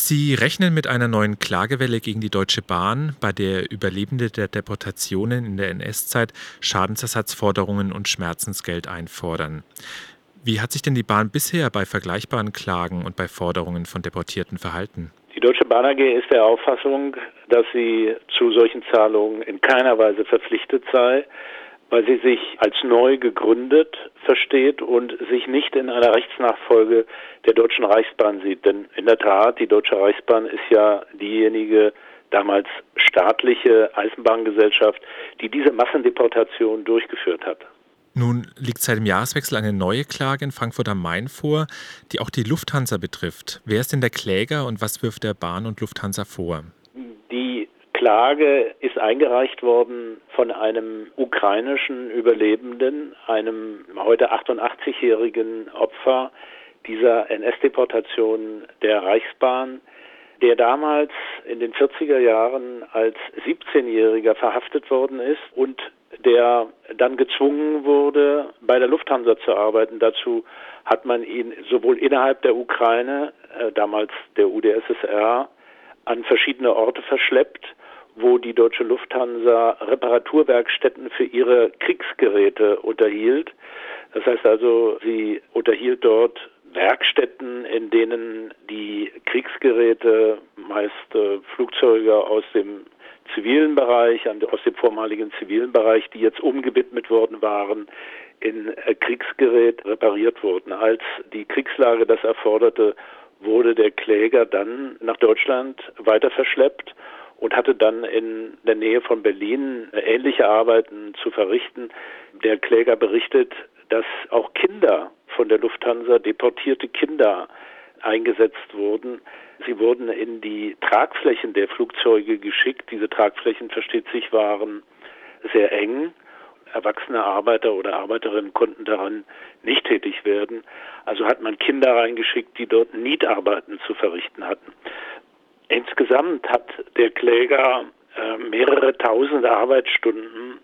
Sie rechnen mit einer neuen Klagewelle gegen die Deutsche Bahn, bei der Überlebende der Deportationen in der NS-Zeit Schadensersatzforderungen und Schmerzensgeld einfordern. Wie hat sich denn die Bahn bisher bei vergleichbaren Klagen und bei Forderungen von Deportierten verhalten? Die Deutsche Bahn AG ist der Auffassung, dass sie zu solchen Zahlungen in keiner Weise verpflichtet sei weil sie sich als neu gegründet versteht und sich nicht in einer Rechtsnachfolge der Deutschen Reichsbahn sieht. Denn in der Tat, die Deutsche Reichsbahn ist ja diejenige damals staatliche Eisenbahngesellschaft, die diese Massendeportation durchgeführt hat. Nun liegt seit dem Jahreswechsel eine neue Klage in Frankfurt am Main vor, die auch die Lufthansa betrifft. Wer ist denn der Kläger und was wirft der Bahn und Lufthansa vor? Klage ist eingereicht worden von einem ukrainischen Überlebenden, einem heute 88-jährigen Opfer dieser NS-Deportation der Reichsbahn, der damals in den 40er Jahren als 17-Jähriger verhaftet worden ist und der dann gezwungen wurde, bei der Lufthansa zu arbeiten. Dazu hat man ihn sowohl innerhalb der Ukraine, äh, damals der UdSSR, an verschiedene Orte verschleppt wo die deutsche Lufthansa Reparaturwerkstätten für ihre Kriegsgeräte unterhielt. Das heißt also, sie unterhielt dort Werkstätten, in denen die Kriegsgeräte, meist äh, Flugzeuge aus dem zivilen Bereich, aus dem vormaligen zivilen Bereich, die jetzt umgewidmet worden waren, in äh, Kriegsgerät repariert wurden. Als die Kriegslage das erforderte, wurde der Kläger dann nach Deutschland weiter verschleppt und hatte dann in der Nähe von Berlin ähnliche Arbeiten zu verrichten. Der Kläger berichtet, dass auch Kinder von der Lufthansa, deportierte Kinder, eingesetzt wurden. Sie wurden in die Tragflächen der Flugzeuge geschickt. Diese Tragflächen, versteht sich, waren sehr eng. Erwachsene Arbeiter oder Arbeiterinnen konnten daran nicht tätig werden. Also hat man Kinder reingeschickt, die dort Nietarbeiten zu verrichten hatten. Insgesamt hat der Kläger äh, mehrere tausend Arbeitsstunden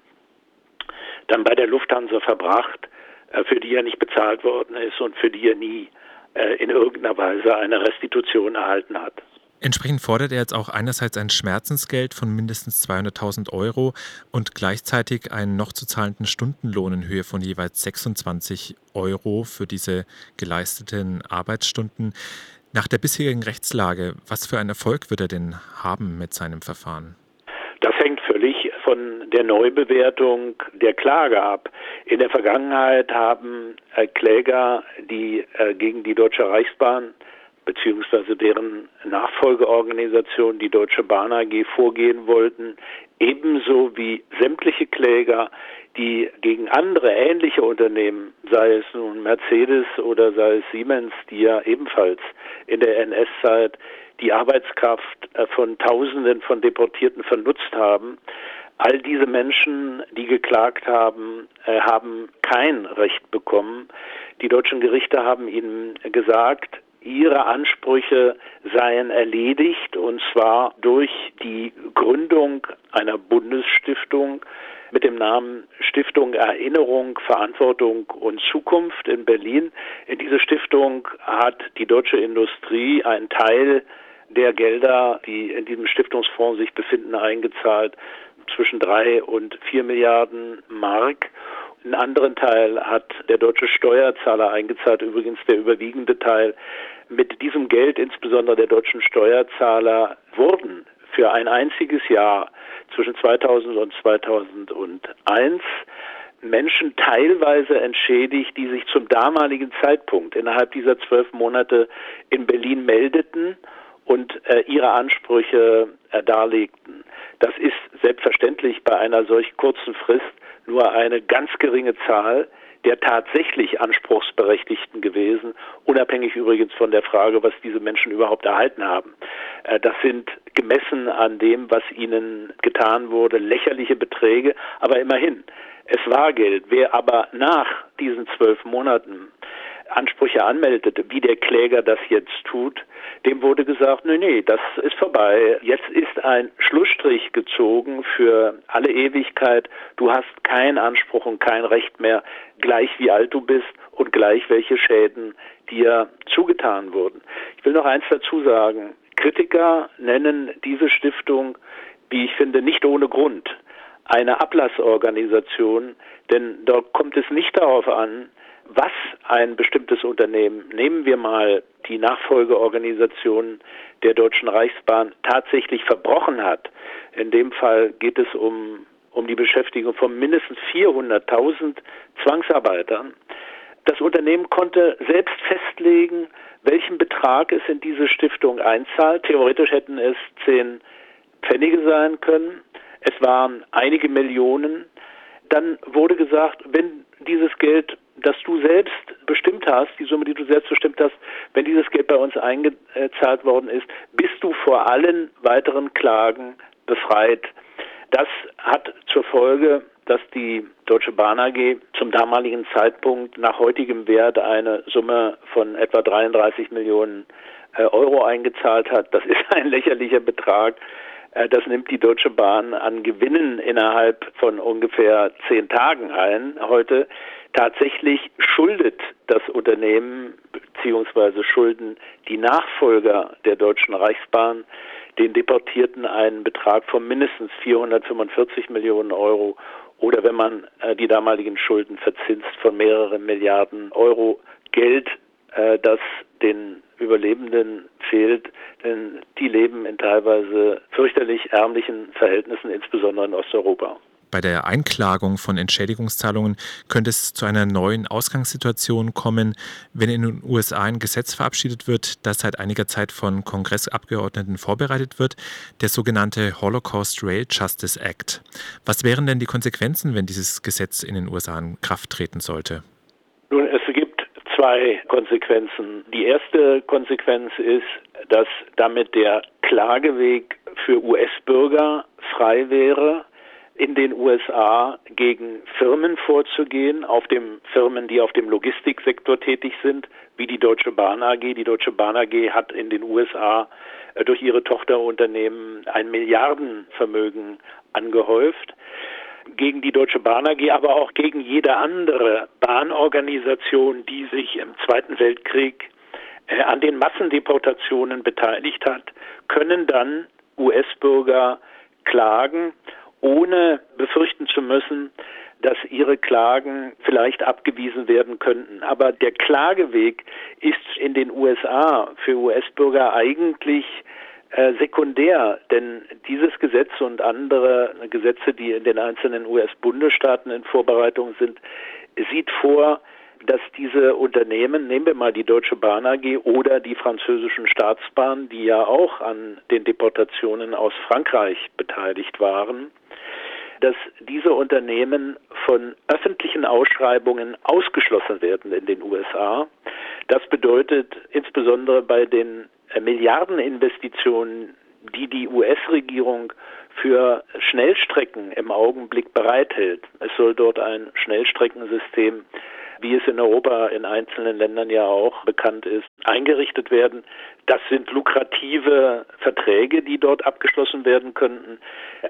dann bei der Lufthansa verbracht, äh, für die er nicht bezahlt worden ist und für die er nie äh, in irgendeiner Weise eine Restitution erhalten hat. Entsprechend fordert er jetzt auch einerseits ein Schmerzensgeld von mindestens 200.000 Euro und gleichzeitig einen noch zu zahlenden Stundenlohn in Höhe von jeweils 26 Euro für diese geleisteten Arbeitsstunden. Nach der bisherigen Rechtslage, was für einen Erfolg wird er denn haben mit seinem Verfahren? Das hängt völlig von der Neubewertung der Klage ab. In der Vergangenheit haben äh, Kläger, die äh, gegen die Deutsche Reichsbahn beziehungsweise deren Nachfolgeorganisation, die Deutsche Bahn AG, vorgehen wollten, ebenso wie sämtliche Kläger, die gegen andere ähnliche Unternehmen, sei es nun Mercedes oder sei es Siemens, die ja ebenfalls in der NS-Zeit die Arbeitskraft äh, von Tausenden von Deportierten vernutzt haben, all diese Menschen, die geklagt haben, äh, haben kein Recht bekommen. Die deutschen Gerichte haben ihnen gesagt, ihre Ansprüche seien erledigt und zwar durch die Gründung einer Bundesstiftung mit dem Namen Stiftung Erinnerung, Verantwortung und Zukunft in Berlin. In diese Stiftung hat die deutsche Industrie einen Teil der Gelder, die in diesem Stiftungsfonds sich befinden, eingezahlt, zwischen drei und vier Milliarden Mark. Einen anderen Teil hat der deutsche Steuerzahler eingezahlt, übrigens der überwiegende Teil. Mit diesem Geld, insbesondere der deutschen Steuerzahler, wurden für ein einziges Jahr zwischen 2000 und 2001 Menschen teilweise entschädigt, die sich zum damaligen Zeitpunkt innerhalb dieser zwölf Monate in Berlin meldeten und äh, ihre Ansprüche äh, darlegten. Das ist selbstverständlich bei einer solch kurzen Frist nur eine ganz geringe Zahl der tatsächlich Anspruchsberechtigten gewesen, unabhängig übrigens von der Frage, was diese Menschen überhaupt erhalten haben. Äh, das sind gemessen an dem, was ihnen getan wurde, lächerliche Beträge, aber immerhin, es war Geld. Wer aber nach diesen zwölf Monaten Ansprüche anmeldete, wie der Kläger das jetzt tut, dem wurde gesagt, nee, nee, das ist vorbei. Jetzt ist ein Schlussstrich gezogen für alle Ewigkeit. Du hast keinen Anspruch und kein Recht mehr, gleich wie alt du bist und gleich welche Schäden dir zugetan wurden. Ich will noch eins dazu sagen. Kritiker nennen diese Stiftung, wie ich finde, nicht ohne Grund eine Ablassorganisation, denn dort kommt es nicht darauf an, was ein bestimmtes Unternehmen, nehmen wir mal die Nachfolgeorganisation der Deutschen Reichsbahn, tatsächlich verbrochen hat. In dem Fall geht es um, um die Beschäftigung von mindestens 400.000 Zwangsarbeitern. Das Unternehmen konnte selbst festlegen, welchen Betrag es in diese Stiftung einzahlt. Theoretisch hätten es zehn Pfennige sein können. Es waren einige Millionen. Dann wurde gesagt, wenn dieses Geld selbst bestimmt hast, die Summe, die du selbst bestimmt hast, wenn dieses Geld bei uns eingezahlt worden ist, bist du vor allen weiteren Klagen befreit. Das hat zur Folge, dass die Deutsche Bahn AG zum damaligen Zeitpunkt nach heutigem Wert eine Summe von etwa 33 Millionen äh, Euro eingezahlt hat. Das ist ein lächerlicher Betrag. Äh, das nimmt die Deutsche Bahn an Gewinnen innerhalb von ungefähr zehn Tagen ein. Heute tatsächlich schuldet das Unternehmen bzw. schulden die Nachfolger der Deutschen Reichsbahn den Deportierten einen Betrag von mindestens 445 Millionen Euro oder wenn man äh, die damaligen Schulden verzinst von mehreren Milliarden Euro Geld, äh, das den Überlebenden fehlt, denn die leben in teilweise fürchterlich ärmlichen Verhältnissen, insbesondere in Osteuropa. Bei der Einklagung von Entschädigungszahlungen könnte es zu einer neuen Ausgangssituation kommen, wenn in den USA ein Gesetz verabschiedet wird, das seit einiger Zeit von Kongressabgeordneten vorbereitet wird, der sogenannte Holocaust Rail Justice Act. Was wären denn die Konsequenzen, wenn dieses Gesetz in den USA in Kraft treten sollte? Nun, es gibt zwei Konsequenzen. Die erste Konsequenz ist, dass damit der Klageweg für US-Bürger frei wäre in den USA gegen Firmen vorzugehen, auf dem Firmen, die auf dem Logistiksektor tätig sind, wie die Deutsche Bahn AG. Die Deutsche Bahn AG hat in den USA äh, durch ihre Tochterunternehmen ein Milliardenvermögen angehäuft gegen die Deutsche Bahn AG, aber auch gegen jede andere Bahnorganisation, die sich im Zweiten Weltkrieg äh, an den Massendeportationen beteiligt hat, können dann US-Bürger klagen ohne befürchten zu müssen, dass ihre Klagen vielleicht abgewiesen werden könnten. Aber der Klageweg ist in den USA für US-Bürger eigentlich äh, sekundär, denn dieses Gesetz und andere Gesetze, die in den einzelnen US-Bundesstaaten in Vorbereitung sind, sieht vor, dass diese Unternehmen, nehmen wir mal die Deutsche Bahn AG oder die französischen Staatsbahnen, die ja auch an den Deportationen aus Frankreich beteiligt waren, dass diese Unternehmen von öffentlichen Ausschreibungen ausgeschlossen werden in den USA. Das bedeutet insbesondere bei den Milliardeninvestitionen, die die US-Regierung für Schnellstrecken im Augenblick bereithält. Es soll dort ein Schnellstreckensystem wie es in Europa in einzelnen Ländern ja auch bekannt ist, eingerichtet werden. Das sind lukrative Verträge, die dort abgeschlossen werden könnten.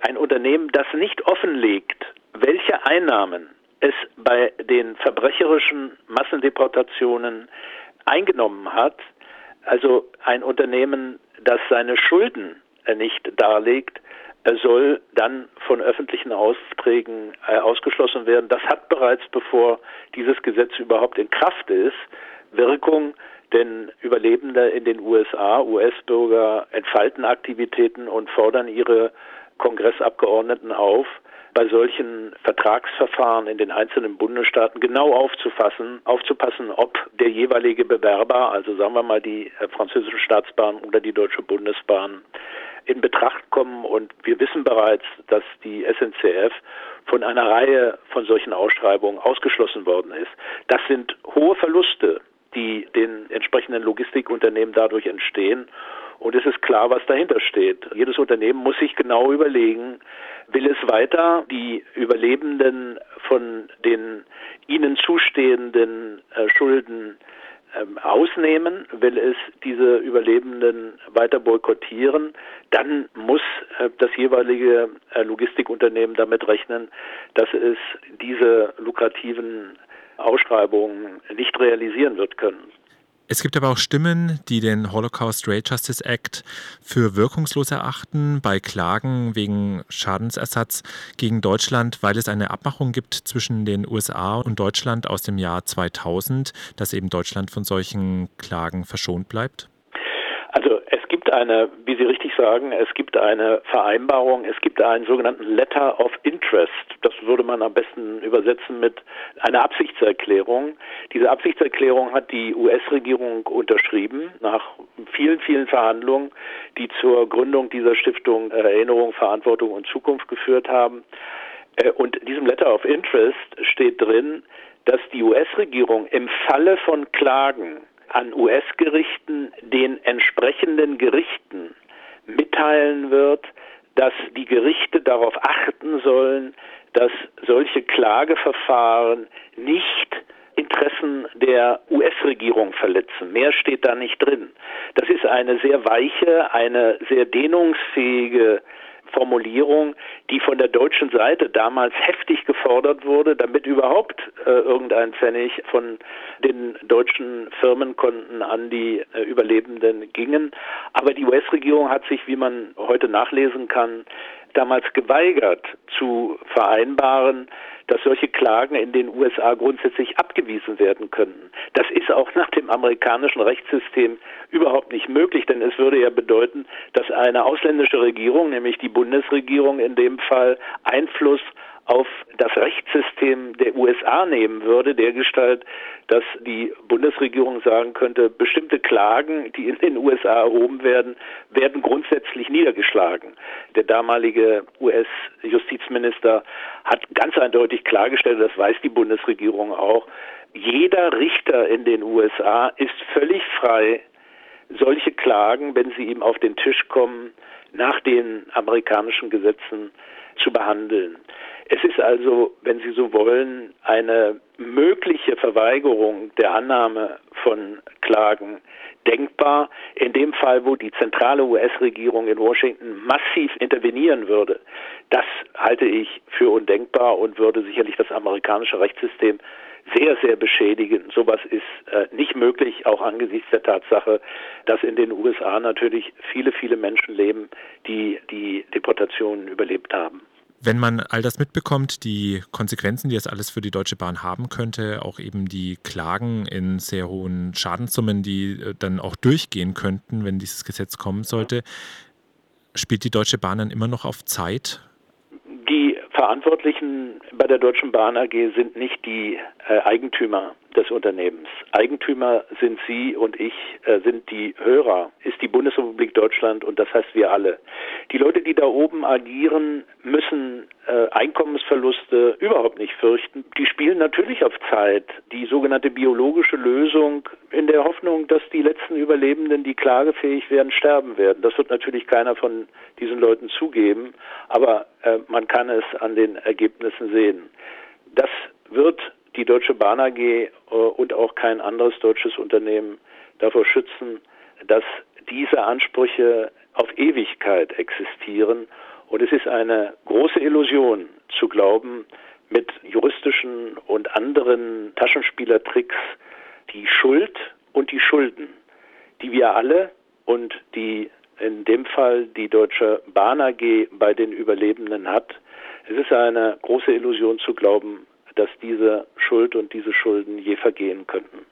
Ein Unternehmen, das nicht offenlegt, welche Einnahmen es bei den verbrecherischen Massendeportationen eingenommen hat, also ein Unternehmen, das seine Schulden nicht darlegt, soll dann von öffentlichen Aufträgen äh, ausgeschlossen werden. Das hat bereits, bevor dieses Gesetz überhaupt in Kraft ist, Wirkung, denn Überlebende in den USA, US-Bürger entfalten Aktivitäten und fordern ihre Kongressabgeordneten auf, bei solchen Vertragsverfahren in den einzelnen Bundesstaaten genau aufzufassen, aufzupassen, ob der jeweilige Bewerber, also sagen wir mal die äh, französische Staatsbahn oder die Deutsche Bundesbahn, in Betracht kommen. Und wir wissen bereits, dass die SNCF von einer Reihe von solchen Ausschreibungen ausgeschlossen worden ist. Das sind hohe Verluste, die den entsprechenden Logistikunternehmen dadurch entstehen. Und es ist klar, was dahinter steht. Jedes Unternehmen muss sich genau überlegen, will es weiter die Überlebenden von den ihnen zustehenden äh, Schulden ähm, ausnehmen, will es diese Überlebenden weiter boykottieren, dann muss äh, das jeweilige äh, Logistikunternehmen damit rechnen, dass es diese lukrativen Ausschreibungen nicht realisieren wird können. Es gibt aber auch Stimmen, die den Holocaust Rail Justice Act für wirkungslos erachten bei Klagen wegen Schadensersatz gegen Deutschland, weil es eine Abmachung gibt zwischen den USA und Deutschland aus dem Jahr 2000, dass eben Deutschland von solchen Klagen verschont bleibt? Eine, wie Sie richtig sagen, es gibt eine Vereinbarung, es gibt einen sogenannten Letter of Interest. Das würde man am besten übersetzen mit einer Absichtserklärung. Diese Absichtserklärung hat die US-Regierung unterschrieben nach vielen, vielen Verhandlungen, die zur Gründung dieser Stiftung Erinnerung, Verantwortung und Zukunft geführt haben. Äh, und in diesem Letter of Interest steht drin, dass die US-Regierung im Falle von Klagen an US-Gerichten den entsprechenden Gerichten mitteilen wird, dass die Gerichte darauf achten sollen, dass solche Klageverfahren nicht Interessen der US-Regierung verletzen. Mehr steht da nicht drin. Das ist eine sehr weiche, eine sehr dehnungsfähige Formulierung, die von der deutschen Seite damals heftig gefordert wurde, damit überhaupt äh, irgendein Pfennig von den deutschen Firmenkonten an die äh, Überlebenden gingen. Aber die US-Regierung hat sich, wie man heute nachlesen kann, damals geweigert zu vereinbaren, dass solche Klagen in den USA grundsätzlich abgewiesen werden könnten. Das ist auch nach dem amerikanischen Rechtssystem überhaupt nicht möglich, denn es würde ja bedeuten, dass eine ausländische Regierung, nämlich die Bundesregierung in dem Fall, Einfluss auf das Rechtssystem der USA nehmen würde, der Gestalt, dass die Bundesregierung sagen könnte, bestimmte Klagen, die in den USA erhoben werden, werden grundsätzlich niedergeschlagen. Der damalige US-Justizminister hat ganz eindeutig klargestellt, das weiß die Bundesregierung auch, jeder Richter in den USA ist völlig frei, solche Klagen, wenn sie ihm auf den Tisch kommen, nach den amerikanischen Gesetzen zu behandeln. Es ist also, wenn Sie so wollen, eine mögliche Verweigerung der Annahme von Klagen denkbar. In dem Fall, wo die zentrale US-Regierung in Washington massiv intervenieren würde, das halte ich für undenkbar und würde sicherlich das amerikanische Rechtssystem sehr, sehr beschädigen. Sowas ist äh, nicht möglich, auch angesichts der Tatsache, dass in den USA natürlich viele, viele Menschen leben, die die Deportationen überlebt haben. Wenn man all das mitbekommt, die Konsequenzen, die das alles für die Deutsche Bahn haben könnte, auch eben die Klagen in sehr hohen Schadenssummen, die äh, dann auch durchgehen könnten, wenn dieses Gesetz kommen sollte, spielt die Deutsche Bahn dann immer noch auf Zeit? Die Verantwortlichen bei der Deutschen Bahn AG sind nicht die äh, Eigentümer des Unternehmens. Eigentümer sind Sie und ich, äh, sind die Hörer, ist die Bundesrepublik Deutschland und das heißt wir alle. Die Leute, die da oben agieren, müssen äh, Einkommensverluste überhaupt nicht fürchten. Die spielen natürlich auf Zeit. Die sogenannte biologische Lösung in der Hoffnung, dass die letzten Überlebenden, die klagefähig werden, sterben werden. Das wird natürlich keiner von diesen Leuten zugeben, aber äh, man kann es an den Ergebnissen sehen. Das wird die Deutsche Bahn AG äh, und auch kein anderes deutsches Unternehmen davor schützen, dass diese Ansprüche auf Ewigkeit existieren. Und es ist eine große Illusion zu glauben, mit juristischen und anderen Taschenspielertricks die Schuld und die Schulden, die wir alle und die in dem Fall die Deutsche Bahn AG bei den Überlebenden hat. Es ist eine große Illusion zu glauben, dass diese Schuld und diese Schulden je vergehen könnten.